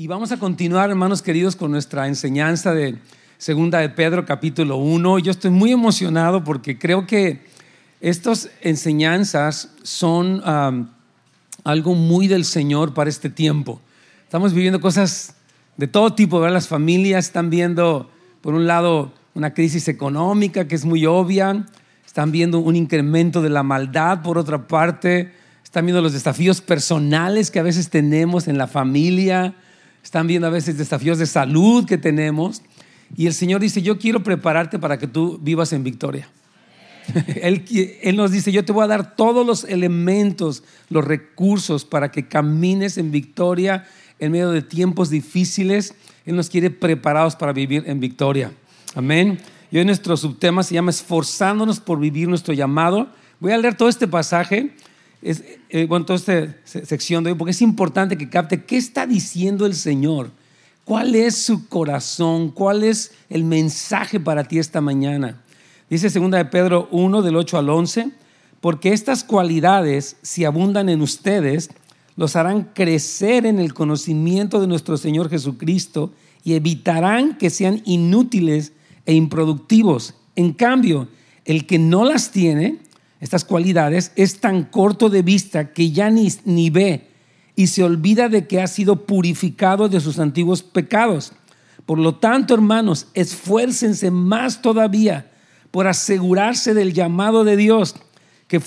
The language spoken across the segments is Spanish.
Y vamos a continuar, hermanos queridos, con nuestra enseñanza de Segunda de Pedro, capítulo 1. Yo estoy muy emocionado porque creo que estas enseñanzas son algo muy del Señor para este tiempo. Estamos viviendo cosas de todo tipo, ¿verdad? Las familias están viendo, por un lado, una crisis económica que es muy obvia, están viendo un incremento de la maldad, por otra parte, están viendo los desafíos personales que a veces tenemos en la familia, están viendo a veces desafíos de salud que tenemos. Y el Señor dice, yo quiero prepararte para que tú vivas en victoria. Él, él, nos dice, yo te voy a dar todos los elementos, los recursos para que camines en victoria en medio de tiempos difíciles. Él nos quiere preparados para vivir en victoria. Amén. Y hoy nuestro subtema se llama Esforzándonos por vivir nuestro llamado. Voy a leer todo este pasaje es, eh, esta sección de hoy, porque es importante que capte qué está diciendo el Señor. ¿Cuál es su corazón? ¿Cuál es el mensaje para ti esta mañana? Dice 2 de Pedro 1 del 8 al 11, porque estas cualidades, si abundan en ustedes, los harán crecer en el conocimiento de nuestro Señor Jesucristo y evitarán que sean inútiles e improductivos. En cambio, el que no las tiene, estas cualidades, es tan corto de vista que ya ni, ni ve y se olvida de que ha sido purificado de sus antiguos pecados. Por lo tanto, hermanos, esfuércense más todavía por asegurarse del llamado de Dios, que,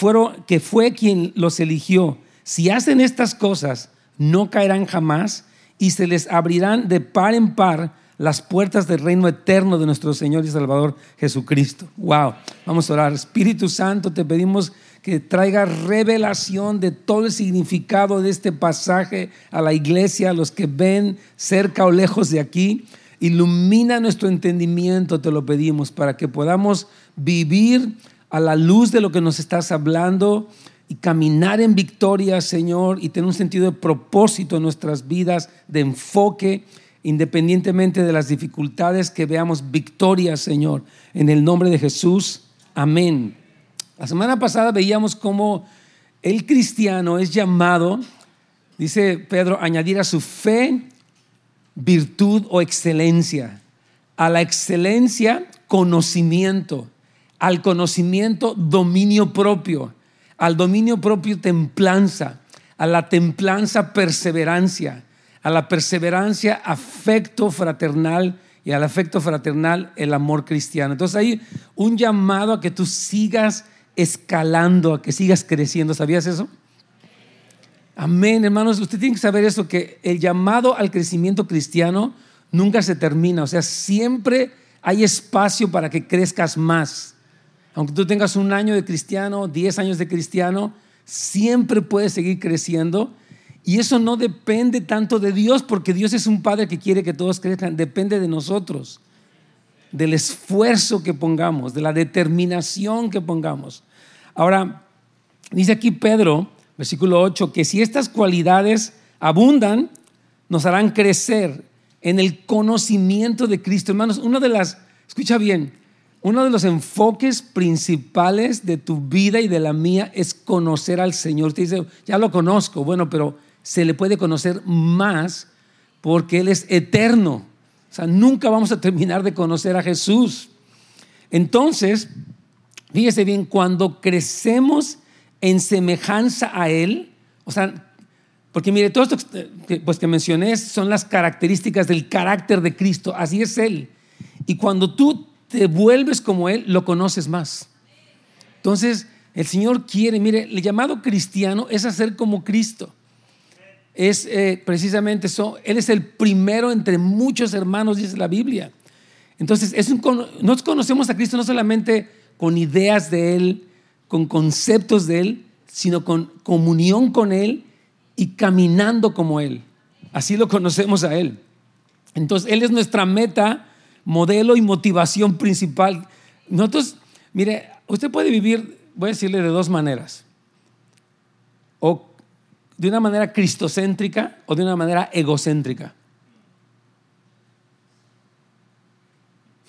que fue quien los eligió. Si hacen estas cosas, no caerán jamás y se les abrirán de par en par las puertas del reino eterno de nuestro Señor y Salvador Jesucristo. Wow, vamos a orar. Espíritu Santo, te pedimos que traiga revelación de todo el significado de este pasaje a la iglesia, a los que ven cerca o lejos de aquí. Ilumina nuestro entendimiento, te lo pedimos, para que podamos vivir a la luz de lo que nos estás hablando y caminar en victoria, Señor, y tener un sentido de propósito en nuestras vidas, de enfoque independientemente de las dificultades, que veamos victoria, Señor, en el nombre de Jesús. Amén. La semana pasada veíamos cómo el cristiano es llamado, dice Pedro, añadir a su fe virtud o excelencia. A la excelencia, conocimiento. Al conocimiento, dominio propio. Al dominio propio, templanza. A la templanza, perseverancia a la perseverancia, afecto fraternal y al afecto fraternal el amor cristiano. Entonces hay un llamado a que tú sigas escalando, a que sigas creciendo. ¿Sabías eso? Amén, hermanos. Usted tiene que saber eso, que el llamado al crecimiento cristiano nunca se termina. O sea, siempre hay espacio para que crezcas más. Aunque tú tengas un año de cristiano, diez años de cristiano, siempre puedes seguir creciendo y eso no depende tanto de Dios, porque Dios es un Padre que quiere que todos crezcan, depende de nosotros, del esfuerzo que pongamos, de la determinación que pongamos. Ahora, dice aquí Pedro, versículo 8, que si estas cualidades abundan, nos harán crecer en el conocimiento de Cristo. Hermanos, una de las, escucha bien, uno de los enfoques principales de tu vida y de la mía es conocer al Señor. Usted dice, ya lo conozco, bueno, pero se le puede conocer más porque Él es eterno. O sea, nunca vamos a terminar de conocer a Jesús. Entonces, fíjese bien, cuando crecemos en semejanza a Él, o sea, porque mire, todo esto que, pues, que mencioné son las características del carácter de Cristo, así es Él. Y cuando tú te vuelves como Él, lo conoces más. Entonces, el Señor quiere, mire, el llamado cristiano es hacer como Cristo es eh, precisamente eso. Él es el primero entre muchos hermanos, dice la Biblia. Entonces, es nos conocemos a Cristo no solamente con ideas de Él, con conceptos de Él, sino con comunión con Él y caminando como Él. Así lo conocemos a Él. Entonces, Él es nuestra meta, modelo y motivación principal. Nosotros, mire, usted puede vivir, voy a decirle de dos maneras. O de una manera cristocéntrica o de una manera egocéntrica.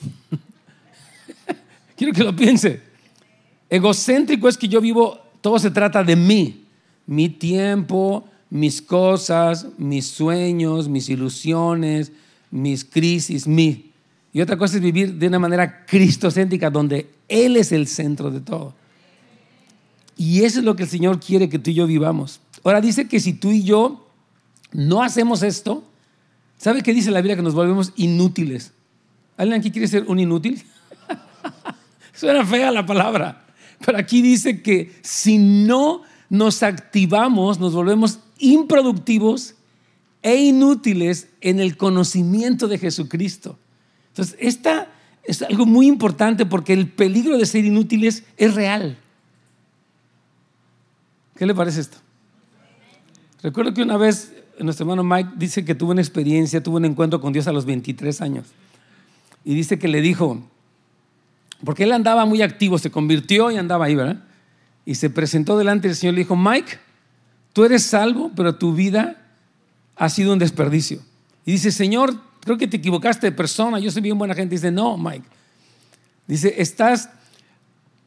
Quiero que lo piense. Egocéntrico es que yo vivo, todo se trata de mí, mi tiempo, mis cosas, mis sueños, mis ilusiones, mis crisis, mi. Y otra cosa es vivir de una manera cristocéntrica, donde Él es el centro de todo. Y eso es lo que el Señor quiere que tú y yo vivamos. Ahora dice que si tú y yo no hacemos esto, ¿sabe qué dice la Biblia? Que nos volvemos inútiles. ¿Alguien aquí quiere ser un inútil? Suena fea la palabra, pero aquí dice que si no nos activamos, nos volvemos improductivos e inútiles en el conocimiento de Jesucristo. Entonces, esta es algo muy importante porque el peligro de ser inútiles es real. ¿Qué le parece esto? Recuerdo que una vez nuestro hermano Mike dice que tuvo una experiencia, tuvo un encuentro con Dios a los 23 años. Y dice que le dijo, porque él andaba muy activo, se convirtió y andaba ahí, ¿verdad? Y se presentó delante del Señor y le dijo, Mike, tú eres salvo, pero tu vida ha sido un desperdicio. Y dice, Señor, creo que te equivocaste de persona, yo soy bien buena gente. Dice, no, Mike. Dice, estás,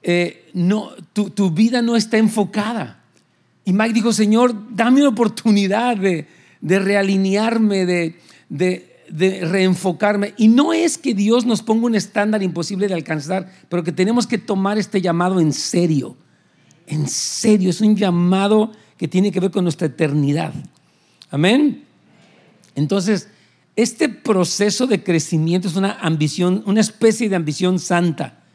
eh, no, tu, vida no está enfocada. Y Mike dijo, Señor, dame una oportunidad de, realinearme, de, de reenfocarme. Y no es que Dios nos ponga un estándar imposible de alcanzar, pero que tenemos que tomar este llamado en serio. En serio, es un llamado que tiene que ver con nuestra eternidad. Amén. Entonces, este proceso de crecimiento es una ambición, una especie de ambición santa.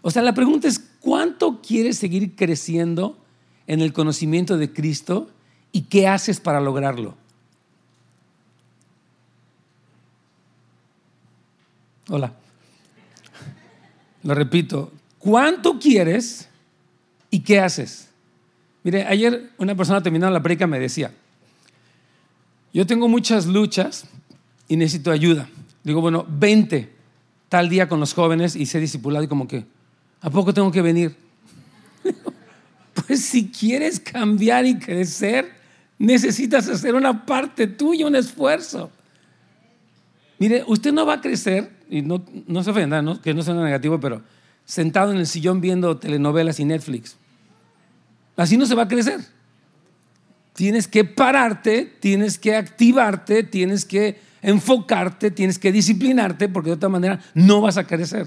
O sea, la pregunta es, ¿cuánto quieres seguir creciendo en el conocimiento de Cristo y qué haces para lograrlo? Hola. Lo repito, ¿cuánto quieres y qué haces? Mire, ayer una persona terminando la predica me decía, yo tengo muchas luchas y necesito ayuda. Digo, bueno, vente tal día con los jóvenes y sé discipulado y como que, ¿a poco tengo que venir? pues si quieres cambiar y crecer, necesitas hacer una parte tuya, un esfuerzo. Mire, usted no va a crecer, y no, no se ofenda, que no sea negativo, pero sentado en el sillón viendo telenovelas y Netflix. Así no se va a crecer. Tienes que pararte, tienes que activarte, tienes que enfocarte, tienes que disciplinarte, porque de otra manera no vas a crecer.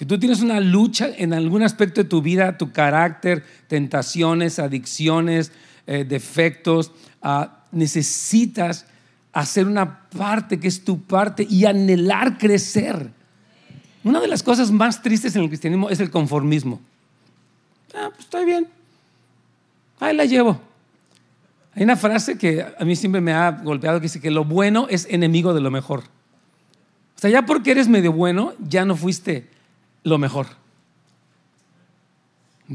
Si tú tienes una lucha en algún aspecto de tu vida, tu carácter, tentaciones, adicciones, eh, defectos, ah, necesitas hacer una parte que es tu parte y anhelar crecer. Una de las cosas más tristes en el cristianismo es el conformismo. Ah, pues estoy bien. Ahí la llevo. Hay una frase que a mí siempre me ha golpeado que dice que lo bueno es enemigo de lo mejor. O sea, ya porque eres medio bueno, ya no fuiste lo mejor.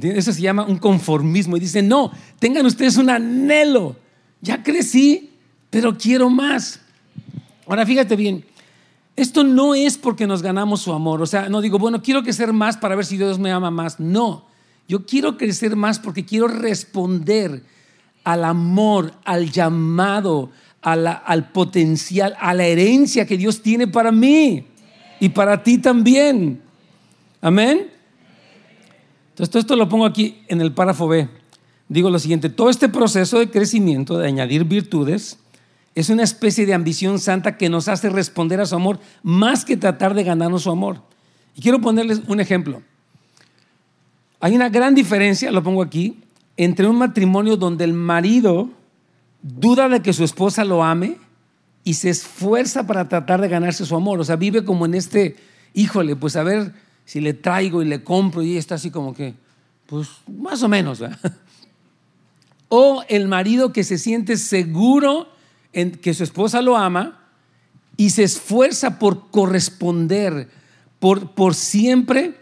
Eso se llama un conformismo. Y dice, no, tengan ustedes un anhelo. Ya crecí, pero quiero más. Ahora fíjate bien, esto no es porque nos ganamos su amor. O sea, no digo, bueno, quiero crecer más para ver si Dios me ama más. No, yo quiero crecer más porque quiero responder al amor, al llamado, al potencial, a la herencia que Dios tiene para mí y para ti también. Amén. Entonces, todo esto lo pongo aquí en el párrafo B. Digo lo siguiente, todo este proceso de crecimiento, de añadir virtudes, es una especie de ambición santa que nos hace responder a su amor más que tratar de ganarnos su amor. Y quiero ponerles un ejemplo. Hay una gran diferencia, lo pongo aquí, entre un matrimonio donde el marido duda de que su esposa lo ame y se esfuerza para tratar de ganarse su amor. O sea, vive como en este, híjole, pues a ver si le traigo y le compro y está así como que, pues más o menos. O el marido que se siente seguro en que su esposa lo ama y se esfuerza por corresponder, por, por siempre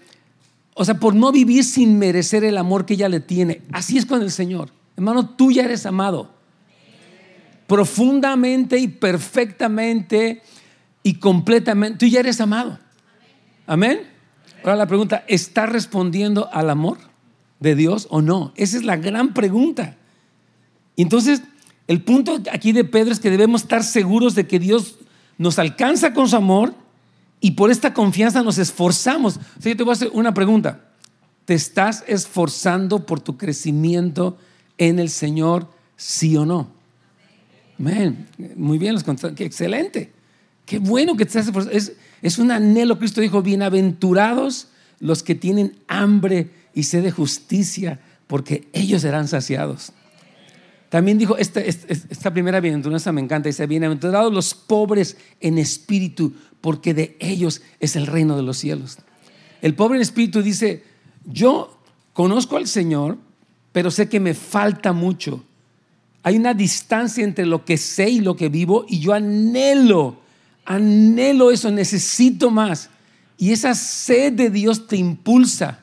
o sea, por no vivir sin merecer el amor que ella le tiene. Así es con el Señor. Hermano, tú ya eres amado. Profundamente y perfectamente y completamente. Tú ya eres amado. Amén. Ahora la pregunta, ¿está respondiendo al amor de Dios o no? Esa es la gran pregunta. entonces, el punto aquí de Pedro es que debemos estar seguros de que Dios nos alcanza con su amor y por esta confianza nos esforzamos. O yo te voy a hacer una pregunta. ¿Te estás esforzando por tu crecimiento en el Señor ¿Sí o no? muy bien, los excelente. Qué bueno que te hace es, es un anhelo. Cristo dijo, bienaventurados los que tienen hambre y sed de justicia, porque ellos serán saciados. También dijo, esta, esta, primera bienaventuranza me encanta, dice, bienaventurados los pobres en espíritu, porque de ellos es el reino de los cielos. El pobre en espíritu dice, yo conozco al Señor, pero sé que me falta mucho. Hay una distancia entre lo que sé y lo que vivo y yo anhelo, anhelo eso, necesito más. Y esa sed de Dios te impulsa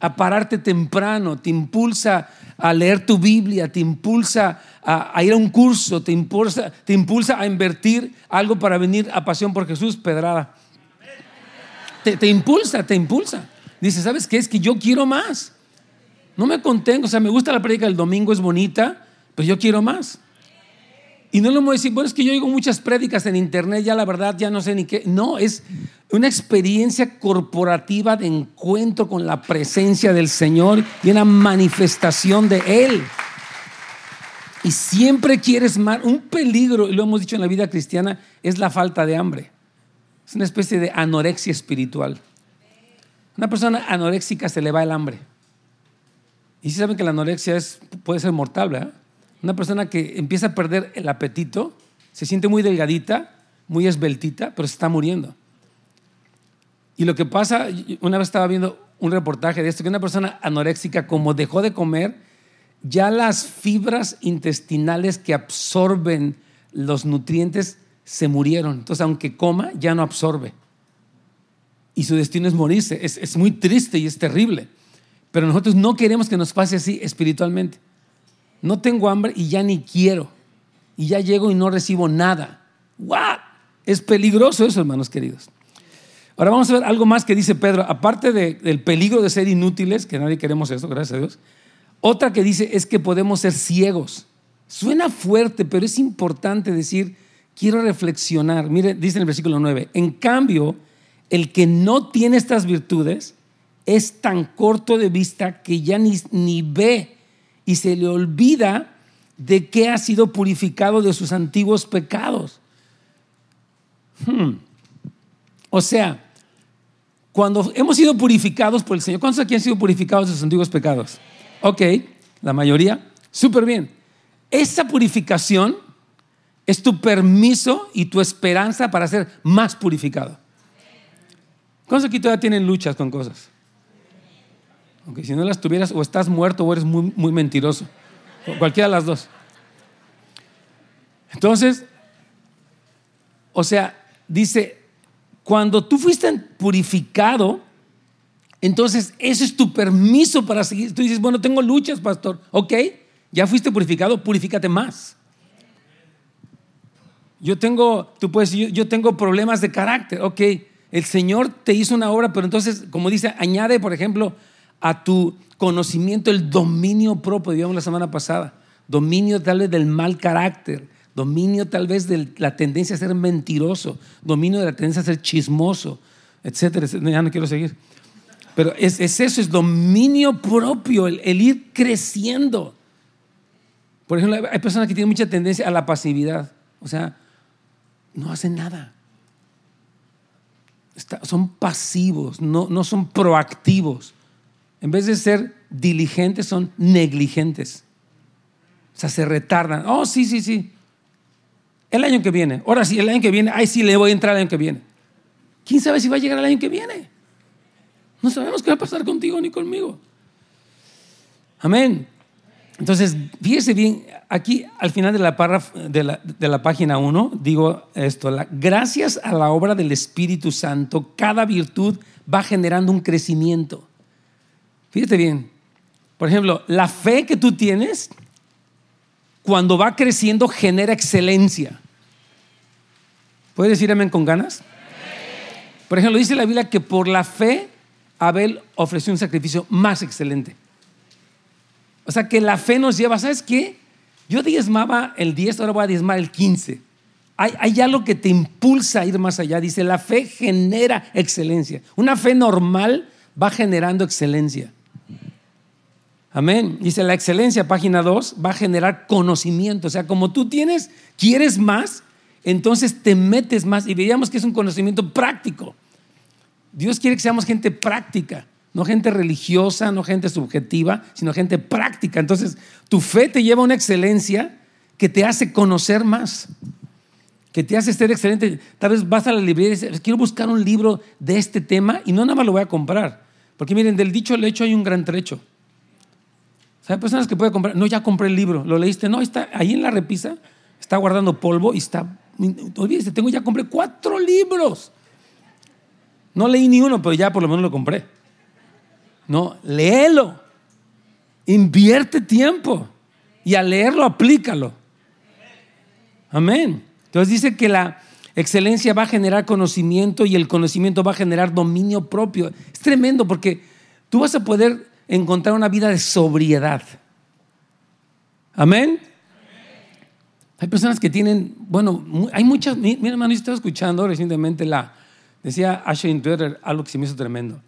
a pararte temprano, te impulsa a leer tu Biblia, te impulsa a, ir a un curso, te impulsa, te impulsa a invertir algo para venir a Pasión por Jesús, Pedrada. Te, te impulsa, te impulsa. Dice, ¿sabes qué? Es que yo quiero más. No me contengo, o sea, me gusta la prédica del domingo, es bonita, pero yo quiero más. Y no le voy a decir, bueno, es que yo oigo muchas prédicas en internet, ya la verdad ya no sé ni qué. No, es una experiencia corporativa de encuentro con la presencia del Señor y una manifestación de Él. Y siempre quieres más. Un peligro, y lo hemos dicho en la vida cristiana, es la falta de hambre. Es una especie de anorexia espiritual. Una persona anoréxica se le va el hambre. Y si saben que la anorexia es, puede ser mortal, ¿verdad? Una persona que empieza a perder el apetito, se siente muy delgadita, muy esbeltita, pero se está muriendo. Y lo que pasa, una vez estaba viendo un reportaje de esto, que una persona anoréxica, como dejó de comer, ya las fibras intestinales que absorben los nutrientes se murieron. Entonces, aunque coma, ya no absorbe. Y su destino es morirse. Es, es muy triste y es terrible. Pero nosotros no queremos que nos pase así espiritualmente. No tengo hambre y ya ni quiero. Y ya llego y no recibo nada. ¡Wow! Es peligroso eso, hermanos queridos. Ahora vamos a ver algo más que dice Pedro. Aparte del peligro de ser inútiles, que nadie queremos eso, gracias a Dios. Otra que dice es que podemos ser ciegos. Suena fuerte, pero es importante decir, quiero reflexionar. Mire, dice en el versículo 9, en cambio, el que no tiene estas virtudes es tan corto de vista que ya ni, ni ve y se le olvida de que ha sido purificado de sus antiguos pecados. Hmm. O sea, cuando hemos sido purificados por el Señor, ¿cuántos aquí han sido purificados de sus antiguos pecados? Ok, la mayoría, súper bien. Esa purificación es tu permiso y tu esperanza para ser más purificado. ¿Cuántos aquí todavía tienen luchas con cosas? Aunque si no las tuvieras, o estás muerto o eres muy, muy mentiroso. cualquiera de las dos. Entonces, o sea, dice, cuando tú fuiste purificado, entonces ese es tu permiso para seguir. Tú dices, bueno, tengo luchas, pastor. Ok, ya fuiste purificado, purifícate más. Yo tengo, tú puedes yo, yo tengo problemas de carácter. Ok, el Señor te hizo una obra, pero entonces, como dice, añade, por ejemplo, a tu conocimiento el dominio propio, digamos la semana pasada, dominio tal vez del mal carácter, dominio tal vez de la tendencia a ser mentiroso, dominio de la tendencia a ser chismoso, etcétera, Ya no quiero seguir. Pero es, eso, es dominio propio, el, el, ir creciendo. Por ejemplo, hay personas que tienen mucha tendencia a la pasividad, o sea, no hacen nada. son pasivos, no, no son proactivos en vez de ser diligentes, son negligentes. O sea, se retardan. Oh, sí, sí, sí. El año que viene. Ahora sí, el año que viene. Ay, sí, le voy a entrar el año que viene. ¿Quién sabe si va a llegar el año que viene? No sabemos qué va a pasar contigo ni conmigo. Amén. Entonces, fíjese bien, aquí al final de la, de la, de la página 1 digo esto, gracias a la obra del Espíritu Santo, cada virtud va generando un crecimiento. Fíjate bien. Por ejemplo, la fe que tú tienes, cuando va creciendo, genera excelencia. ¿Puedes decir amén con ganas? Por ejemplo, dice la Biblia que por la fe Abel ofreció un sacrificio más excelente. O sea que la fe nos lleva, ¿sabes qué? Yo diezmaba el 10, ahora voy a diezmar el 15. Hay, hay, algo que te impulsa a ir más allá. Dice, la fe genera excelencia. Una fe normal va generando excelencia. Amén. Dice la excelencia, página 2, va a generar conocimiento. O sea, como tú tienes, quieres más, entonces te metes más. Y veíamos que es un conocimiento práctico. Dios quiere que seamos gente práctica, no gente religiosa, no gente subjetiva, sino gente práctica. Entonces, tu fe te lleva a una excelencia que te hace conocer más, que te hace ser excelente. Tal vez vas a la librería y dices, quiero buscar un libro de este tema y no nada más lo voy a comprar. Porque miren, del dicho al hecho hay un gran trecho. Hay personas que pueden comprar, no, ya compré el libro, lo leíste, no, está ahí en la repisa, está guardando polvo y está, olvídese, tengo ya compré cuatro libros. No leí ni uno, pero ya por lo menos lo compré. No, léelo. Invierte tiempo. Y al leerlo, aplícalo. Amén. Entonces dice que la excelencia va a generar conocimiento y el conocimiento va a generar dominio propio. Es tremendo porque tú vas a poder encontrar una vida de sobriedad. Amén. Hay personas que tienen, bueno, hay muchas, mi, hermano, yo estaba escuchando recientemente la, Decía Ashley Twitter algo que se me hizo tremendo.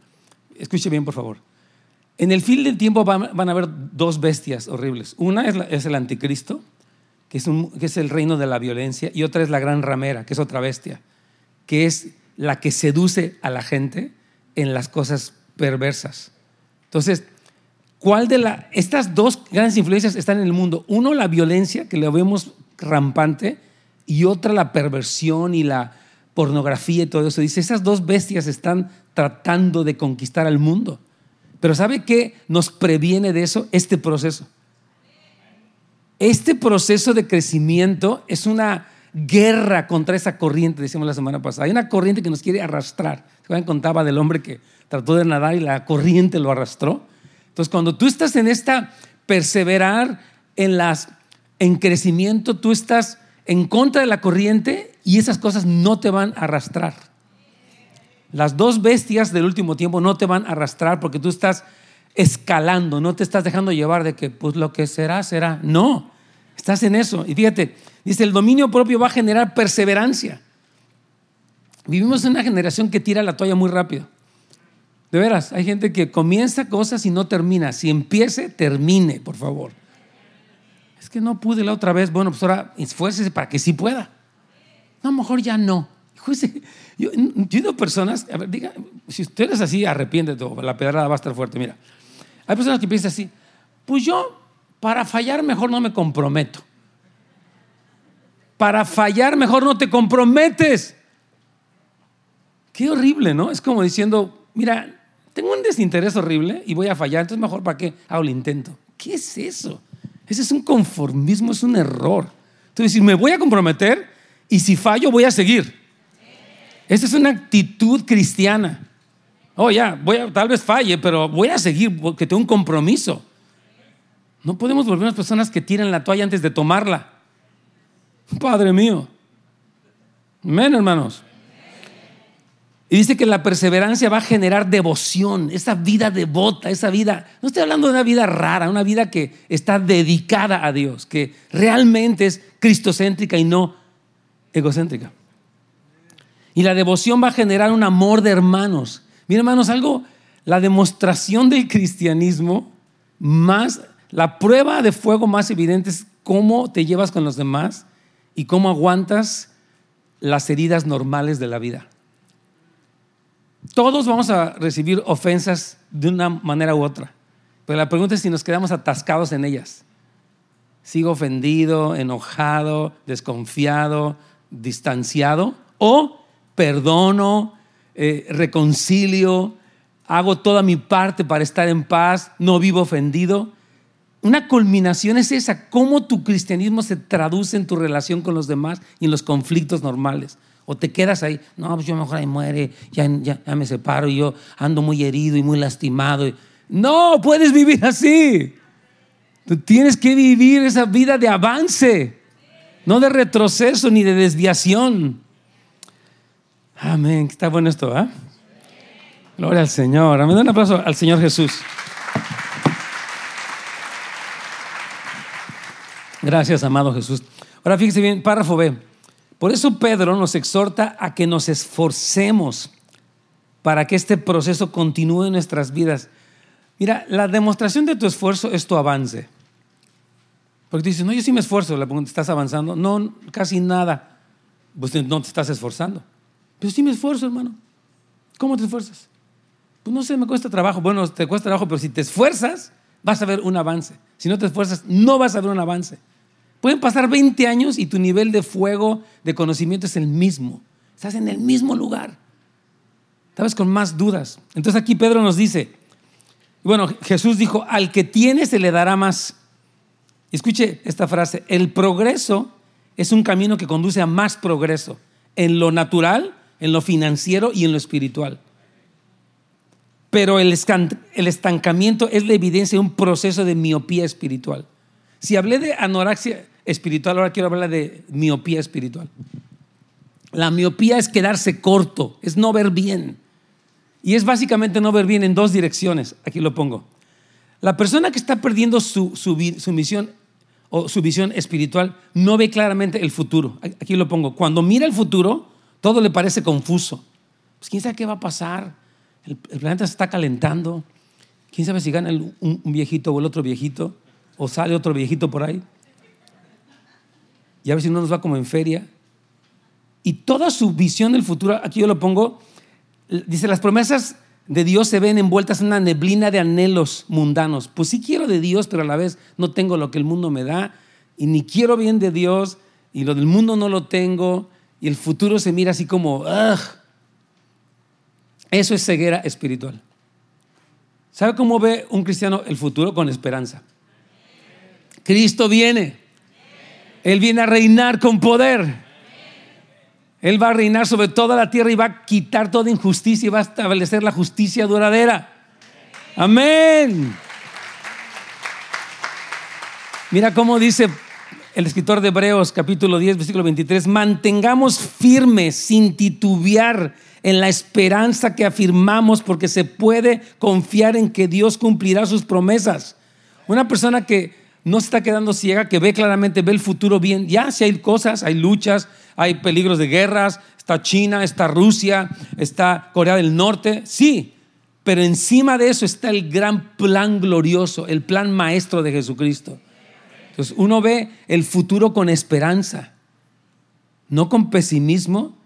Escuche bien, por favor. En el fin del tiempo van, a haber dos bestias horribles. Una es, el anticristo, que es, que es el reino de la violencia, y otra es la gran ramera, que es otra bestia, que es la que seduce a la gente en las cosas perversas. Entonces, ¿cuál de las estas dos grandes influencias están en el mundo? Uno, la violencia, que lo vemos rampante, y otra, la perversión y la pornografía y todo eso. Dice, esas dos bestias están tratando de conquistar al mundo. Pero ¿sabe qué nos previene de eso? Este proceso. Este proceso de crecimiento es una guerra contra esa corriente, decíamos la semana pasada. Hay una corriente que nos quiere arrastrar. Se contaba del hombre que trató de nadar y la corriente lo arrastró. Entonces, cuando tú estás en esta perseverar en las en crecimiento, tú estás en contra de la corriente y esas cosas no te van a arrastrar. Las dos bestias del último tiempo no te van a arrastrar porque tú estás escalando, no te estás dejando llevar de que pues lo que será, será. No, estás en eso. Y fíjate, dice, el dominio propio va a generar perseverancia. Vivimos en una generación que tira la toalla muy rápido. De veras, hay gente que comienza cosas y no termina. Si empiece, termine, por favor. Es que no pude la otra vez. Bueno, pues ahora esfuércese para que sí pueda. No, a lo mejor ya no. Yo, he oído personas, a ver, diga, si usted es así, arrepiéntete, la pedrada va a estar fuerte. Mira, hay personas que piensan así, pues yo para fallar mejor no me comprometo. Para fallar mejor no te comprometes. Qué horrible, ¿no? Es como diciendo, mira, tengo un desinterés horrible y voy a fallar, entonces mejor para qué hago el intento. ¿Qué es eso? Ese es un conformismo, es un error. Entonces, si me voy a comprometer, y si fallo voy a seguir. Esa es una actitud cristiana. Oh, ya, voy a, tal vez falle, pero voy a seguir porque tengo un compromiso. No podemos volvernos personas que tiran la toalla antes de tomarla. Padre mío. Amén, hermanos. Y dice que la perseverancia va a generar devoción, esa vida devota, esa vida, no estoy hablando de una vida rara, una vida que está dedicada a Dios, que realmente es cristocéntrica y no egocéntrica. Y la devoción va a generar un amor de hermanos. Mira, hermanos, algo, la demostración del cristianismo más, la prueba de fuego más evidente es cómo te llevas con los demás y cómo aguantas las heridas normales de la vida. Todos vamos a recibir ofensas de una manera u otra, pero la pregunta es si nos quedamos atascados en ellas. Sigo ofendido, enojado, desconfiado, distanciado o perdono, eh, reconcilio, hago toda mi parte para estar en paz, no vivo ofendido. Una culminación es esa, cómo tu cristianismo se traduce en tu relación con los demás y en los conflictos normales. O te quedas ahí, no, pues yo mejor ahí muere, ya, ya, me separo y yo ando muy herido y muy lastimado. No, puedes vivir así. Tú tienes que vivir esa vida de avance no de retroceso ni de desviación. Amén, está bueno esto, ¿ah? Gloria al Señor. Amén, un aplauso al Señor Jesús. Gracias, amado Jesús. Ahora fíjese bien, párrafo B. Por eso Pedro nos exhorta a que nos esforcemos para que este proceso continúe en nuestras vidas. Mira, la demostración de tu esfuerzo es tu avance. Porque dices, no, yo sí me esfuerzo. Le pregunto, ¿estás avanzando? No, casi nada. Pues no te estás esforzando. Pero sí me esfuerzo, hermano. ¿Cómo te esfuerzas? Pues no sé, me cuesta trabajo. Bueno, te cuesta trabajo, pero si te esfuerzas, vas a ver un avance. Si no te esfuerzas, no vas a ver un avance. Pueden pasar 20 años y tu nivel de fuego, de conocimiento es el mismo. Estás en el mismo lugar. Estabas con más dudas. Entonces aquí Pedro nos dice, bueno, Jesús dijo, al que tiene se le dará más. Escuche esta frase, el progreso es un camino que conduce a más progreso en lo natural, en lo financiero y en lo espiritual. Pero el, estancamiento es la evidencia de un proceso de miopía espiritual. Si hablé de anorexia espiritual, ahora quiero hablar de miopía espiritual. La miopía es quedarse corto, es no ver bien. Y es básicamente no ver bien en dos direcciones. Aquí lo pongo. La persona que está perdiendo su, su, misión o su visión espiritual no ve claramente el futuro. Aquí lo pongo. Cuando mira el futuro, todo le parece confuso. Pues quién sabe qué va a pasar. El, planeta se está calentando. Quién sabe si gana un, viejito o el otro viejito. O sale otro viejito por ahí. Y a si no nos va como en feria. Y toda su visión del futuro, aquí yo lo pongo, dice, las promesas de Dios se ven envueltas en una neblina de anhelos mundanos. Pues sí quiero de Dios, pero a la vez no tengo lo que el mundo me da y ni quiero bien de Dios y lo del mundo no lo tengo y el futuro se mira así como, Eso es ceguera espiritual. ¿Sabe cómo ve un cristiano el futuro? Con esperanza. Cristo viene. Él viene a reinar con poder. Él va a reinar sobre toda la tierra y va a quitar toda injusticia y va a establecer la justicia duradera. Amén. Mira cómo dice el escritor de Hebreos capítulo 10, versículo 23, mantengamos firmes sin titubear en la esperanza que afirmamos porque se puede confiar en que Dios cumplirá sus promesas. Una persona que no se está quedando ciega, que ve claramente, ve el futuro bien. Ya si hay cosas, hay luchas, hay peligros de guerras, está China, está Rusia, está Corea del Norte, sí, pero encima de eso está el gran plan glorioso, el plan maestro de Jesucristo. Entonces uno ve el futuro con esperanza, no con pesimismo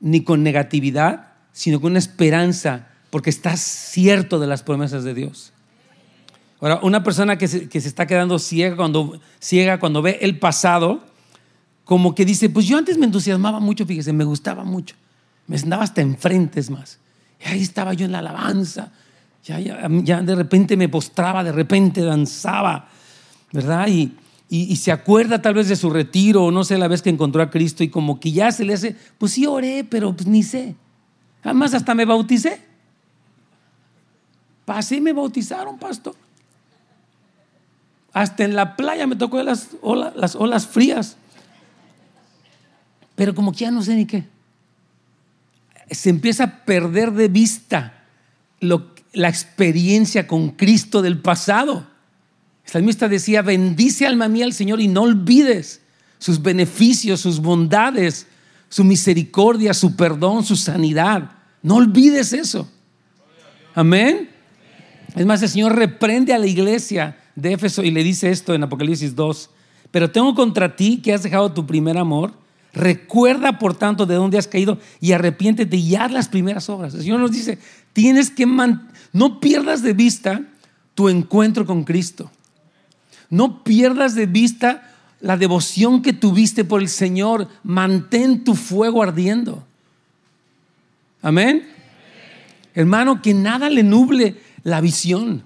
ni con negatividad, sino con una esperanza, porque está cierto de las promesas de Dios. Una persona que se, está quedando ciega cuando, ciega cuando ve el pasado, como que dice, pues yo antes me entusiasmaba mucho, fíjese, me gustaba mucho. Me sentaba hasta enfrente, es más. Y ahí estaba yo en la alabanza. Ya, ya, de repente me postraba, de repente danzaba, ¿verdad? Y, y, se acuerda tal vez de su retiro, o no sé, la vez que encontró a Cristo, y como que ya se le hace, pues sí oré, pero pues ni sé. Además, hasta me bauticé. Pasé me bautizaron, pastor. Hasta en la playa me tocó las olas, las olas frías. Pero como que ya no sé ni qué. Se empieza a perder de vista la experiencia con Cristo del pasado. El salmista decía, bendice alma mía al Señor y no olvides sus beneficios, sus bondades, su misericordia, su perdón, su sanidad. No olvides eso. Amén. Es más, el Señor reprende a la iglesia de Éfeso y le dice esto en Apocalipsis 2. Pero tengo contra ti que has dejado tu primer amor. Recuerda, por tanto, de dónde has caído y arrepiéntete y haz las primeras obras. El Señor nos dice, tienes que no pierdas de vista tu encuentro con Cristo. No pierdas de vista la devoción que tuviste por el Señor. Mantén tu fuego ardiendo. Amén. Hermano, que nada le nuble la visión.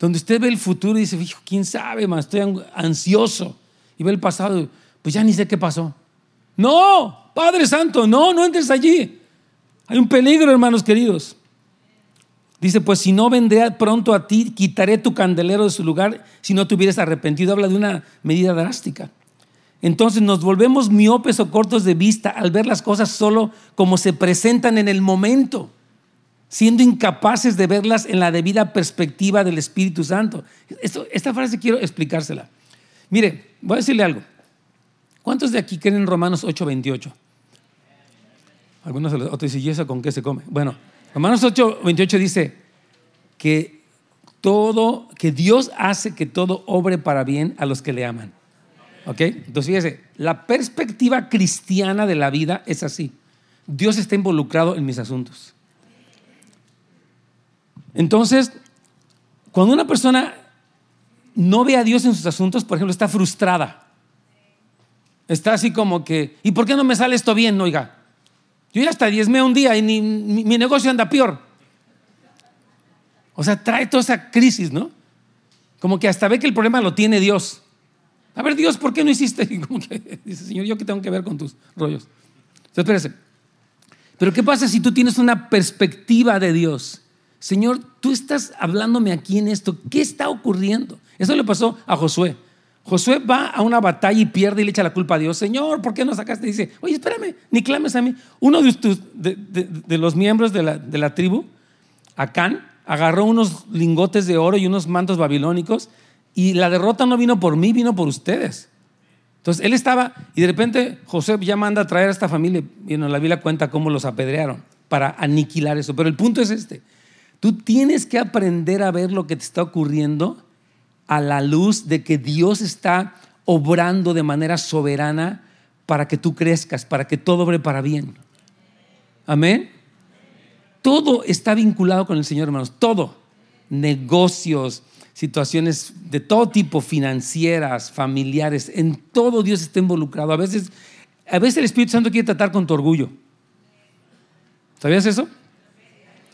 Donde usted ve el futuro y dice, quién sabe, más estoy ansioso. Y ve el pasado, pues ya ni sé qué pasó. No, Padre Santo, no, no entres allí. Hay un peligro, hermanos queridos. Dice, pues si no vendré pronto a ti, quitaré tu candelero de su lugar si no te hubieras arrepentido. Habla de una medida drástica. Entonces nos volvemos miopes o cortos de vista al ver las cosas solo como se presentan en el momento siendo incapaces de verlas en la debida perspectiva del Espíritu Santo. esta frase quiero explicársela. Mire, voy a decirle algo. ¿Cuántos de aquí creen en Romanos 8:28? Algunos otros dicen, ¿y eso con qué se come? Bueno, Romanos 8:28 dice que todo, que Dios hace que todo obre para bien a los que le aman. ¿Ok? Entonces fíjese, la perspectiva cristiana de la vida es así. Dios está involucrado en mis asuntos. Entonces, cuando una persona no ve a Dios en sus asuntos, por ejemplo, está frustrada. Está así como que, ¿y por qué no me sale esto bien? Oiga, yo ya hasta diezmé un día y mi, mi negocio anda peor. O sea, trae toda esa crisis, ¿no? Como que hasta ve que el problema lo tiene Dios. A ver, Dios, ¿por qué no hiciste? como que dice, Señor, ¿yo qué tengo que ver con tus rollos? Entonces, espérese. Pero ¿qué pasa si tú tienes una perspectiva de Dios? Señor, tú estás hablándome aquí en esto. ¿Qué está ocurriendo? Eso le pasó a Josué. Josué va a una batalla y pierde y le echa la culpa a Dios. Señor, ¿por qué no sacaste? dice, oye, espérame, ni clames a mí. Uno de, los miembros de la, de tribu, Acán, agarró unos lingotes de oro y unos mantos babilónicos y la derrota no vino por mí, vino por ustedes. Entonces él estaba y de repente José ya manda a traer a esta familia y en la Biblia cuenta cómo los apedrearon para aniquilar eso. Pero el punto es este. Tú tienes que aprender a ver lo que te está ocurriendo a la luz de que Dios está obrando de manera soberana para que tú crezcas, para que todo obre para bien. Amén. Todo está vinculado con el Señor, hermanos. Todo. Negocios, situaciones de todo tipo, financieras, familiares, en todo Dios está involucrado. A veces, a veces el Espíritu Santo quiere tratar con tu orgullo. ¿Sabías eso?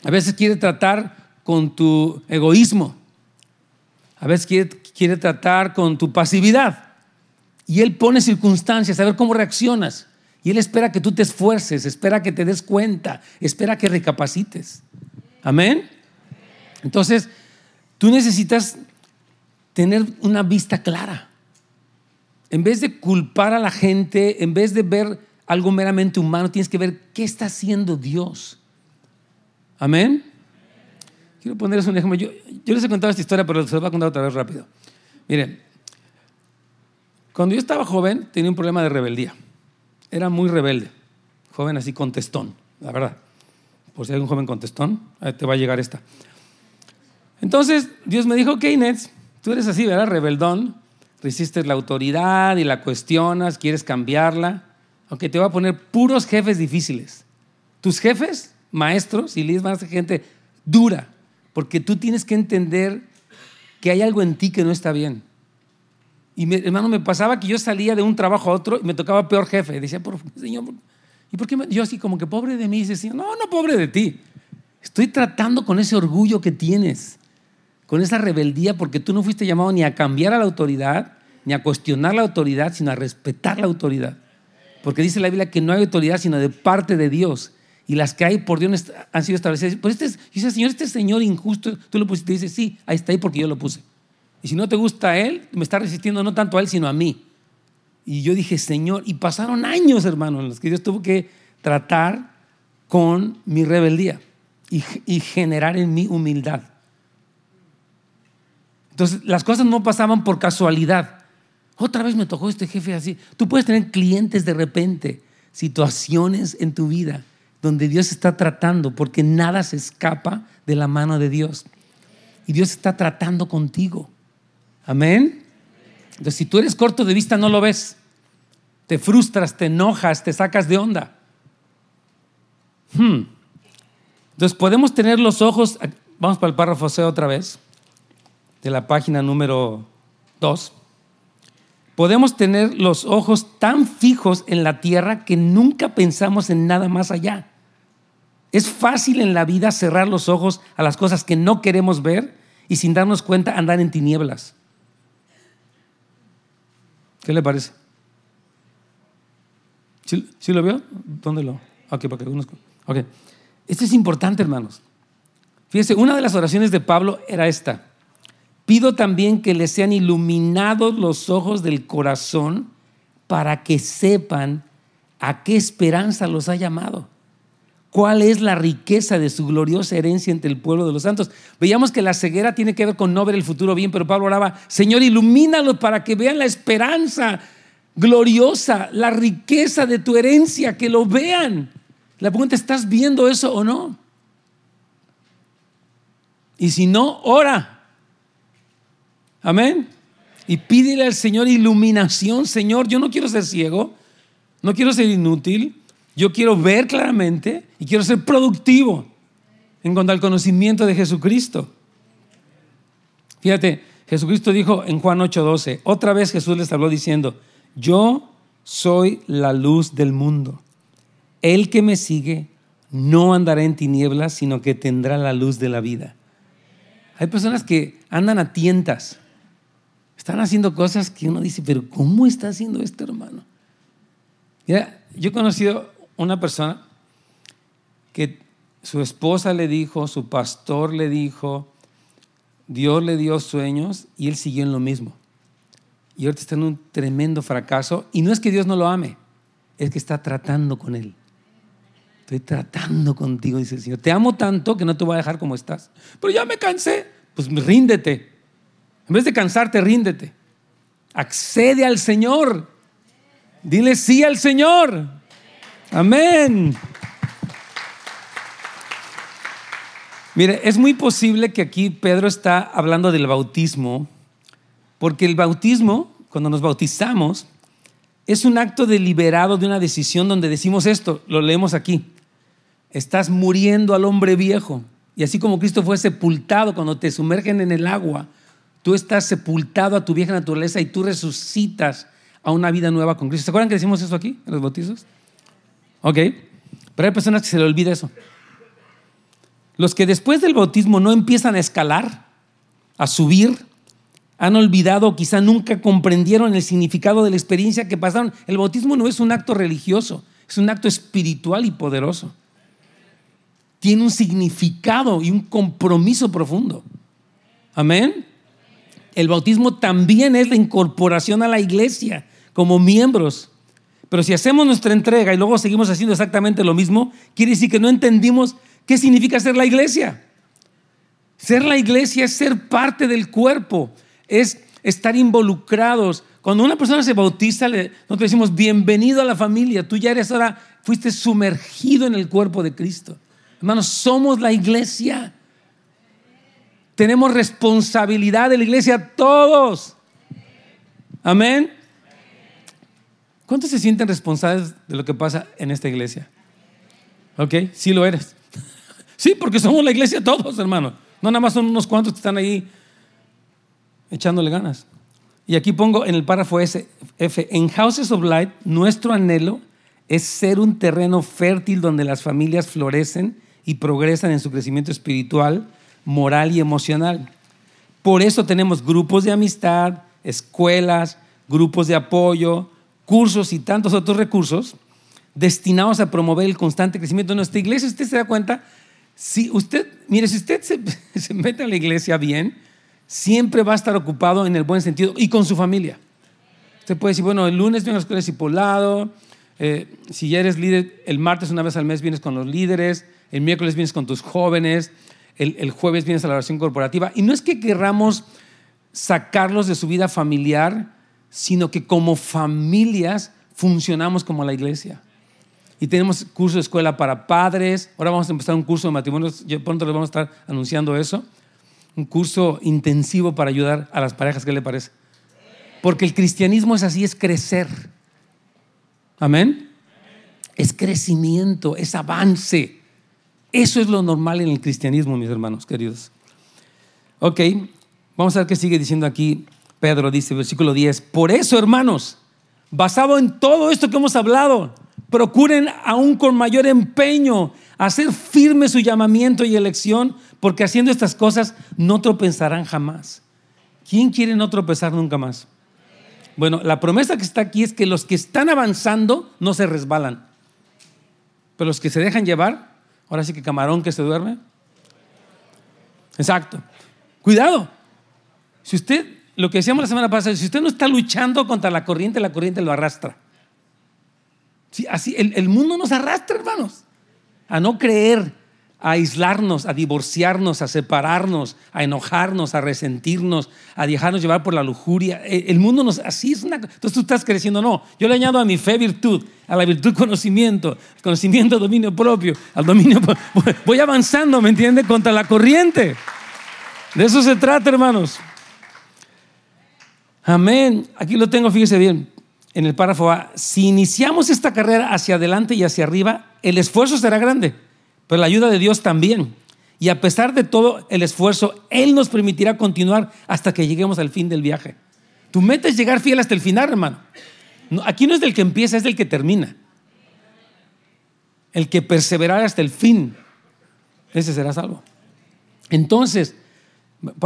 A veces quiere tratar con tu egoísmo. A veces quiere, tratar con tu pasividad. Y Él pone circunstancias a ver cómo reaccionas. Y Él espera que tú te esfuerces, espera que te des cuenta, espera que recapacites. Amén. Entonces, tú necesitas tener una vista clara. En vez de culpar a la gente, en vez de ver algo meramente humano, tienes que ver qué está haciendo Dios. Amén. Quiero ponerles un ejemplo. Yo, les he contado esta historia, pero se los voy a contar otra vez rápido. Miren, cuando yo estaba joven tenía un problema de rebeldía. Era muy rebelde. Joven así contestón, la verdad. Por si hay un joven contestón, te va a llegar esta. Entonces Dios me dijo, ok, Nets, tú eres así, ¿verdad? Rebeldón. Resistes la autoridad y la cuestionas, quieres cambiarla. Aunque te voy a poner puros jefes difíciles. Tus jefes maestros y líderes van a ser gente dura, porque tú tienes que entender que hay algo en ti que no está bien. Y hermano, me pasaba que yo salía de un trabajo a otro y me tocaba peor jefe. Decía, por Señor, ¿y por qué yo así como que pobre de mí? Y decía, no, no pobre de ti. Estoy tratando con ese orgullo que tienes, con esa rebeldía, porque tú no fuiste llamado ni a cambiar a la autoridad, ni a cuestionar la autoridad, sino a respetar la autoridad. Porque dice la Biblia que no hay autoridad sino de parte de Dios y las que hay por Dios han sido establecidas. Pues este es, dice, Señor, este Señor injusto, tú lo pusiste. Y dice, sí, ahí está ahí porque yo lo puse. Y si no te gusta a Él, me está resistiendo no tanto a Él, sino a mí. Y yo dije, Señor, y pasaron años, hermano, en los que Dios tuvo que tratar con mi rebeldía y, y generar en mí humildad. Entonces, las cosas no pasaban por casualidad. Otra vez me tocó este jefe así. Tú puedes tener clientes de repente, situaciones en tu vida donde Dios está tratando, porque nada se escapa de la mano de Dios. Y Dios está tratando contigo. Amén. Entonces, si tú eres corto de vista, no lo ves. Te frustras, te enojas, te sacas de onda. Hmm. Entonces, podemos tener los ojos. Vamos para el párrafo C otra vez, de la página número 2 podemos tener los ojos tan fijos en la tierra que nunca pensamos en nada más allá. Es fácil en la vida cerrar los ojos a las cosas que no queremos ver y sin darnos cuenta andar en tinieblas. ¿Qué le parece? ¿Sí, lo vio? ¿Dónde lo? Ok, para que Ok. Esto es importante, hermanos. Fíjense, una de las oraciones de Pablo era esta. Pido también que les sean iluminados los ojos del corazón para que sepan a qué esperanza los ha llamado. ¿Cuál es la riqueza de su gloriosa herencia entre el pueblo de los santos? Veíamos que la ceguera tiene que ver con no ver el futuro bien, pero Pablo oraba, Señor, ilumínalos para que vean la esperanza gloriosa, la riqueza de tu herencia, que lo vean. La pregunta, ¿estás viendo eso o no? Y si no, ora Amén. Y pídele al Señor iluminación. Señor, yo no quiero ser ciego, no quiero ser inútil, yo quiero ver claramente y quiero ser productivo en cuanto al conocimiento de Jesucristo. Fíjate, Jesucristo dijo en Juan 8:12, otra vez Jesús les habló diciendo, yo soy la luz del mundo. El que me sigue no andará en tinieblas, sino que tendrá la luz de la vida. Hay personas que andan a tientas, están haciendo cosas que uno dice, pero ¿cómo está haciendo esto, hermano? Ya, yo he conocido una persona que su esposa le dijo, su pastor le dijo, Dios le dio sueños y él siguió en lo mismo. Y ahorita está en un tremendo fracaso. Y no es que Dios no lo ame, es que está tratando con él. Estoy tratando contigo, dice el Señor. Te amo tanto que no te voy a dejar como estás. Pero ya me cansé. Pues ríndete. En vez de cansarte, ríndete. Accede al Señor. Dile sí al Señor. Amén. Mire, es muy posible que aquí Pedro está hablando del bautismo, porque el bautismo, cuando nos bautizamos, es un acto deliberado de una decisión donde decimos esto, lo leemos aquí. Estás muriendo al hombre viejo. Y así como Cristo fue sepultado cuando te sumergen en el agua, tú estás sepultado a tu vieja naturaleza y tú resucitas a una vida nueva con Cristo. ¿Se acuerdan que decimos eso aquí en los bautizos? Ok. Pero hay personas que se le olvida eso. Los que después del bautismo no empiezan a escalar, a subir, han olvidado, quizá nunca comprendieron el significado de la experiencia que pasaron. El bautismo no es un acto religioso, es un acto espiritual y poderoso tiene un significado y un compromiso profundo. Amén. El bautismo también es la incorporación a la iglesia como miembros. Pero si hacemos nuestra entrega y luego seguimos haciendo exactamente lo mismo, quiere decir que no entendimos qué significa ser la iglesia. Ser la iglesia es ser parte del cuerpo, es estar involucrados. Cuando una persona se bautiza, nosotros decimos, bienvenido a la familia, tú ya eres ahora, fuiste sumergido en el cuerpo de Cristo. Hermanos, somos la iglesia. Tenemos responsabilidad de la iglesia todos. Amén. ¿Cuántos se sienten responsables de lo que pasa en esta iglesia? Ok, sí lo eres. Sí, porque somos la iglesia todos, hermanos. No nada más son unos cuantos que están ahí echándole ganas. Y aquí pongo en el párrafo F, en Houses of Light, nuestro anhelo es ser un terreno fértil donde las familias florecen y progresan en su crecimiento espiritual, moral y emocional. Por eso tenemos grupos de amistad, escuelas, grupos de apoyo, cursos y tantos otros recursos destinados a promover el constante crecimiento de nuestra iglesia. Usted se da cuenta, si usted, mire, si usted se, mete a la iglesia bien, siempre va a estar ocupado en el buen sentido y con su familia. Usted puede decir, bueno, el lunes vengo a la escuela discipulado, eh, si ya eres líder, el martes una vez al mes vienes con los líderes, el miércoles vienes con tus jóvenes, el, jueves vienes a la oración corporativa. Y no es que querramos sacarlos de su vida familiar, sino que como familias funcionamos como la iglesia. Y tenemos curso de escuela para padres. Ahora vamos a empezar un curso de matrimonios. Pronto les vamos a estar anunciando eso. Un curso intensivo para ayudar a las parejas. ¿Qué le parece? Porque el cristianismo es así, es crecer. Amén. Es crecimiento, es avance. Eso es lo normal en el cristianismo, mis hermanos queridos. Ok, vamos a ver qué sigue diciendo aquí Pedro, dice versículo 10. Por eso, hermanos, basado en todo esto que hemos hablado, procuren aún con mayor empeño hacer firme su llamamiento y elección, porque haciendo estas cosas no tropezarán jamás. ¿Quién quiere no tropezar nunca más? Bueno, la promesa que está aquí es que los que están avanzando no se resbalan, pero los que se dejan llevar Ahora sí que camarón que se duerme. Exacto. Cuidado. Si usted, lo que decíamos la semana pasada, si usted no está luchando contra la corriente, la corriente lo arrastra. Sí, así, el, el mundo nos arrastra, hermanos, a no creer a aislarnos, a divorciarnos, a separarnos, a enojarnos, a resentirnos, a dejarnos llevar por la lujuria. E, el mundo nos así es una entonces tú estás creciendo, no, yo le añado a mi fe virtud, a la virtud conocimiento, conocimiento dominio propio, al dominio voy avanzando, ¿me entiende? Contra la corriente. De eso se trata, hermanos. Amén. Aquí lo tengo, fíjese bien, en el párrafo A. Si iniciamos esta carrera hacia adelante y hacia arriba, el esfuerzo será grande, pero la ayuda de Dios también. Y a pesar de todo el esfuerzo, Él nos permitirá continuar hasta que lleguemos al fin del viaje. Tu meta es llegar fiel hasta el final, hermano. aquí no es del que empieza, es del que termina. El que perseverará hasta el fin, ese será salvo. Entonces,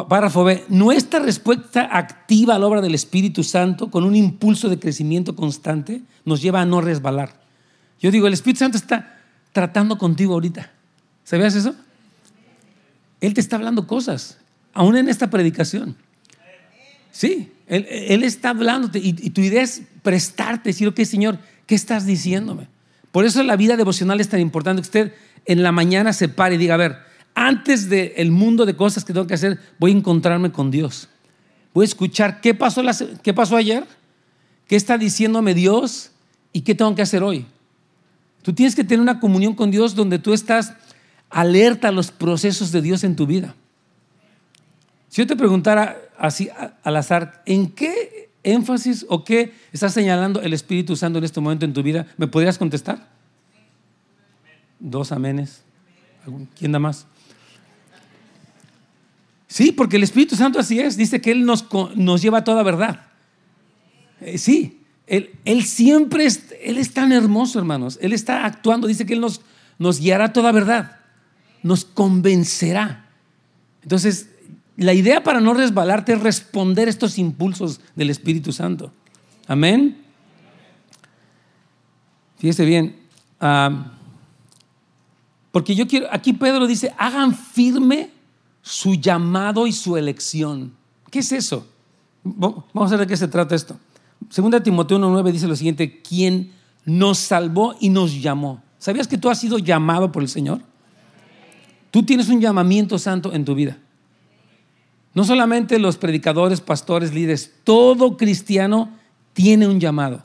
párrafo B, nuestra respuesta activa a la obra del Espíritu Santo con un impulso de crecimiento constante nos lleva a no resbalar. Yo digo, el Espíritu Santo está tratando contigo ahorita. ¿Sabías eso? Él te está hablando cosas, aún en esta predicación. Sí, Él, está hablándote y, y, tu idea es prestarte, decir, ok, Señor, ¿qué estás diciéndome? Por eso la vida devocional es tan importante que usted en la mañana se pare y diga, a ver, antes del mundo de cosas que tengo que hacer, voy a encontrarme con Dios. Voy a escuchar qué pasó, qué pasó ayer, qué está diciéndome Dios y qué tengo que hacer hoy. Tú tienes que tener una comunión con Dios donde tú estás alerta a los procesos de Dios en tu vida. Si yo te preguntara así al azar, ¿en qué énfasis o qué está señalando el Espíritu Santo en este momento en tu vida? ¿Me podrías contestar? Dos amenes. ¿Quién da más? Sí, porque el Espíritu Santo así es. Dice que Él nos, nos lleva a toda verdad. Eh, sí, él, él, siempre es, Él es tan hermoso, hermanos. Él está actuando. Dice que Él nos, nos guiará toda verdad nos convencerá. Entonces, la idea para no resbalarte es responder estos impulsos del Espíritu Santo. Amén. Fíjese bien, porque yo quiero, aquí Pedro dice, hagan firme su llamado y su elección. ¿Qué es eso? Vamos a ver de qué se trata esto. Segunda Timoteo 1.9 dice lo siguiente, quien nos salvó y nos llamó. ¿Sabías que tú has sido llamado por el Señor? Tú tienes un llamamiento santo en tu vida. No solamente los predicadores, pastores, líderes, todo cristiano tiene un llamado.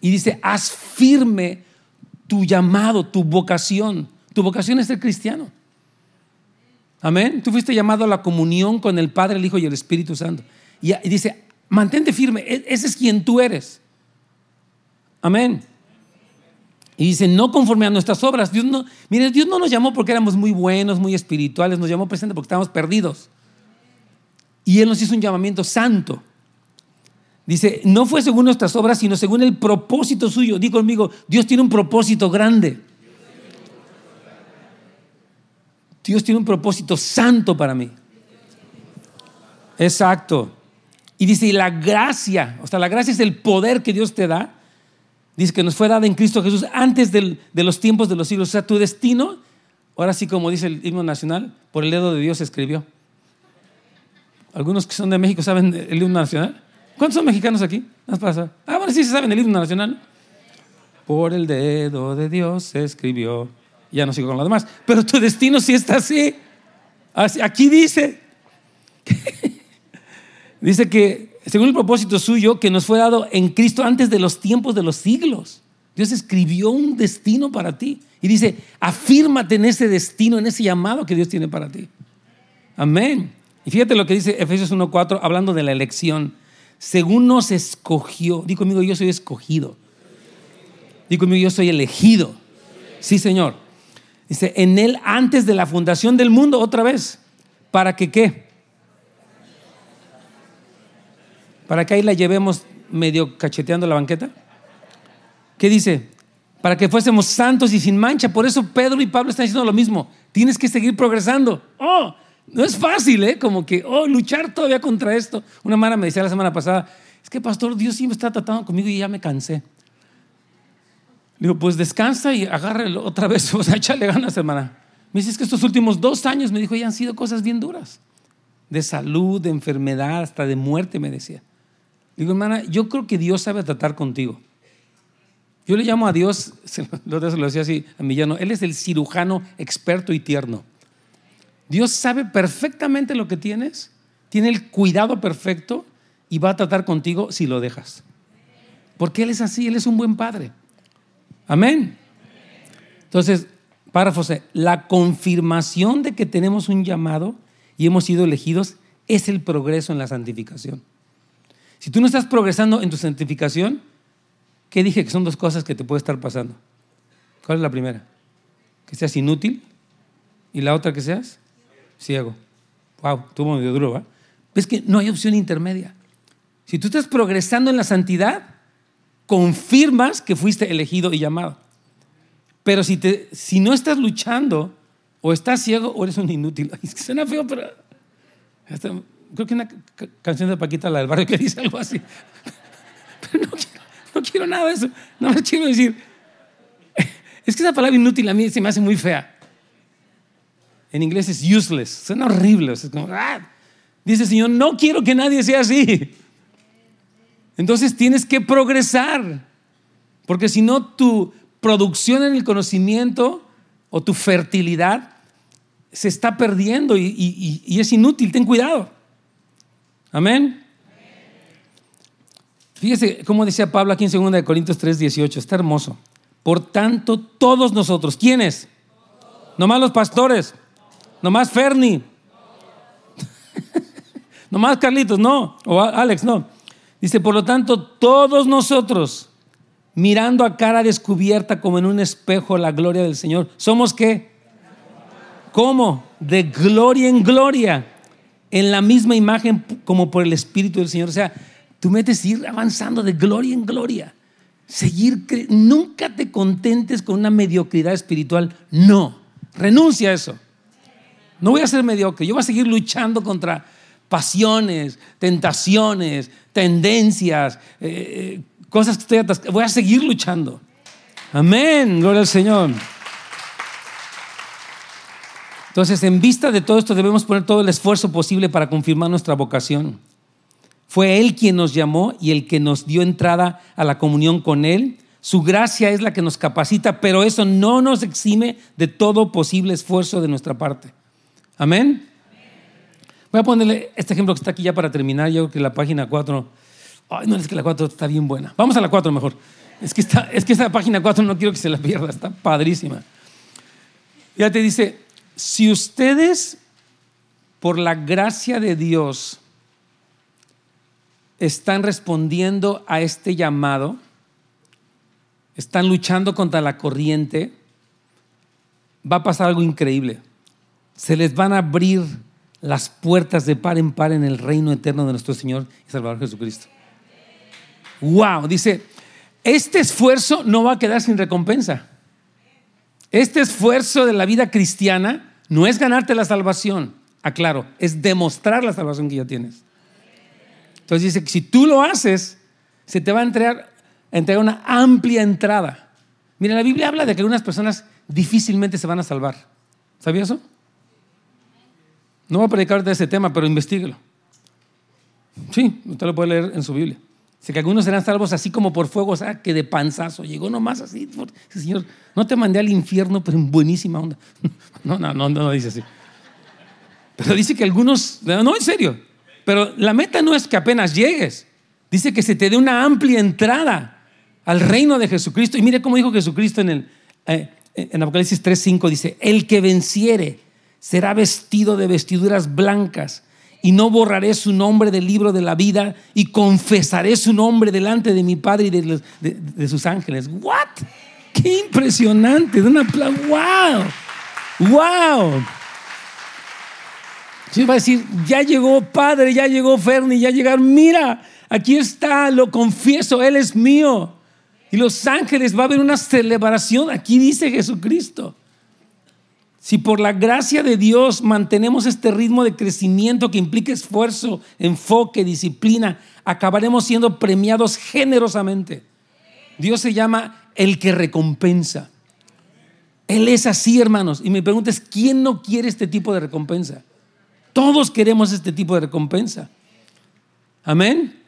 Y dice, haz firme tu llamado, tu vocación. Tu vocación es ser cristiano. Amén. Tú fuiste llamado a la comunión con el Padre, el Hijo y el Espíritu Santo. Y, dice, mantente firme, e-, ese es quien tú eres. Amén. Y dice, no conforme a nuestras obras. Dios no, mire, Dios no nos llamó porque éramos muy buenos, muy espirituales, nos llamó presente porque estábamos perdidos. Y Él nos hizo un llamamiento santo. Dice, no fue según nuestras obras, sino según el propósito suyo. Digo conmigo, Dios tiene un propósito grande. Dios tiene un propósito santo para mí. Exacto. Y dice, y la gracia, o sea, la gracia es el poder que Dios te da Dice que nos fue dada en Cristo Jesús antes de los tiempos de los siglos. O sea, tu destino, ahora sí como dice el himno nacional, por el dedo de Dios se escribió. Algunos que son de México saben el himno nacional. ¿Cuántos son mexicanos aquí? pasa? Ah, bueno, sí se saben el himno nacional. Por el dedo de Dios se escribió. Ya no sigo con lo demás. Pero tu destino sí está así. Aquí dice. dice que según el propósito suyo que nos fue dado en Cristo antes de los tiempos de los siglos. Dios escribió un destino para ti y dice, afírmate en ese destino, en ese llamado que Dios tiene para ti. Amén. Y fíjate lo que dice Efesios 1.4 hablando de la elección. Según nos escogió, di conmigo, yo soy escogido. Di conmigo, yo soy elegido. Sí, Señor. Dice, en Él antes de la fundación del mundo, otra vez. ¿Para que qué? Para que ahí la llevemos medio cacheteando la banqueta? ¿Qué dice? Para que fuésemos santos y sin mancha. Por eso Pedro y Pablo están diciendo lo mismo. Tienes que seguir progresando. Oh, no es fácil, ¿eh? Como que, oh, luchar todavía contra esto. Una hermana me decía la semana pasada, es que pastor, Dios siempre está tratando conmigo y ya me cansé. Le digo, pues descansa y agárrelo otra vez. O sea, échale ganas, hermana. Me dice, es que estos últimos dos años, me dijo, ya han sido cosas bien duras. De salud, de enfermedad, hasta de muerte, me decía. Digo, hermana, yo creo que Dios sabe tratar contigo. Yo le llamo a Dios, lo, lo decía así a mi llano, Él es el cirujano experto y tierno. Dios sabe perfectamente lo que tienes, tiene el cuidado perfecto y va a tratar contigo si lo dejas. Porque Él es así, Él es un buen padre. Amén. Entonces, párrafo C, la confirmación de que tenemos un llamado y hemos sido elegidos es el progreso en la santificación. Si tú no estás progresando en tu santificación, ¿qué dije que son dos cosas que te puede estar pasando? ¿Cuál es la primera? Que seas inútil y la otra que seas ciego. Wow, tuvo medio duro, ¿va? Ves que no hay opción intermedia. Si tú estás progresando en la santidad, confirmas que fuiste elegido y llamado. Pero si, te, si no estás luchando, o estás ciego o eres un inútil. Es que suena feo, pero. Creo que una canción de Paquita, la del barrio, que dice algo así. Pero no quiero, nada de eso. No me quiero decir. Es que esa palabra inútil a mí se me hace muy fea. En inglés es useless. Suena horrible. Ah. Dice el Señor, no quiero que nadie sea así. Entonces tienes que progresar. Porque si no, tu producción en el conocimiento o tu fertilidad se está perdiendo y, es inútil. Ten cuidado. Amén. Fíjese cómo decía Pablo aquí en 2 Corintios 3, 18. Está hermoso. Por tanto, todos nosotros, ¿quiénes? Nomás los pastores. Nomás Ferni. Nomás Carlitos, no. O Alex, no. Dice, por lo tanto, todos nosotros, mirando a cara descubierta como en un espejo la gloria del Señor, ¿somos qué? ¿Cómo? De gloria en gloria, en la misma imagen como por el Espíritu del Señor. O sea, tú metes ir avanzando de gloria en gloria. Seguir, nunca te contentes con una mediocridad espiritual. No, renuncia a eso. No voy a ser mediocre, yo voy a seguir luchando contra pasiones, tentaciones, tendencias, eh, eh, cosas que estoy atascando. Voy a seguir luchando. Amén, gloria al Señor. Entonces, en vista de todo esto, debemos poner todo el esfuerzo posible para confirmar nuestra vocación. Fue Él quien nos llamó y el que nos dio entrada a la comunión con Él. Su gracia es la que nos capacita, pero eso no nos exime de todo posible esfuerzo de nuestra parte. Amén. Voy a ponerle este ejemplo que está aquí ya para terminar. Yo creo que la página 4. Ay, no, es que la 4 está bien buena. Vamos a la 4 mejor. Es que, está, es que esta página 4 no quiero que se la pierda. Está padrísima. Ya te dice: si ustedes, por la gracia de Dios, están respondiendo a este llamado, están luchando contra la corriente, va a pasar algo increíble. Se les van a abrir las puertas de par en par en el reino eterno de nuestro Señor y Salvador Jesucristo. Wow, dice, este esfuerzo no va a quedar sin recompensa. Este esfuerzo de la vida cristiana no es ganarte la salvación, aclaro, es demostrar la salvación que ya tienes. Entonces dice que si tú lo haces, se te va a entregar, una amplia entrada. Mira, la Biblia habla de que algunas personas difícilmente se van a salvar. ¿Sabía eso? No voy a predicar de ese tema, pero investigalo. Sí, usted lo puede leer en su Biblia. Que algunos serán salvos así como por fuego, o sea, que de panzazo. Llegó nomás así. Señor, no te mandé al infierno, pero en buenísima onda. No, no, no, no dice así. Pero dice que algunos, no, en serio. Pero la meta no es que apenas llegues. Dice que se te dé una amplia entrada al reino de Jesucristo. Y mire cómo dijo Jesucristo en, el, eh, en Apocalipsis 3.5. Dice, el que venciere será vestido de vestiduras blancas y no borraré su nombre del libro de la vida y confesaré su nombre delante de mi Padre y de, sus ángeles. ¿What? ¡Qué impresionante! De una ¡Wow! ¡Wow! Sí, va a decir, ya llegó Padre, ya llegó Ferni, ya llegaron. Mira, aquí está, lo confieso, Él es mío. Y los ángeles va a haber una celebración. Aquí dice Jesucristo. Si por la gracia de Dios mantenemos este ritmo de crecimiento que implica esfuerzo, enfoque, disciplina, acabaremos siendo premiados generosamente. Dios se llama el que recompensa. Él es así, hermanos. Y mi pregunta es, ¿quién no quiere este tipo de recompensa? Todos queremos este tipo de recompensa. Amén.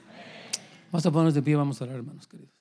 Vamos a ponernos de pie, vamos a orar, hermanos queridos.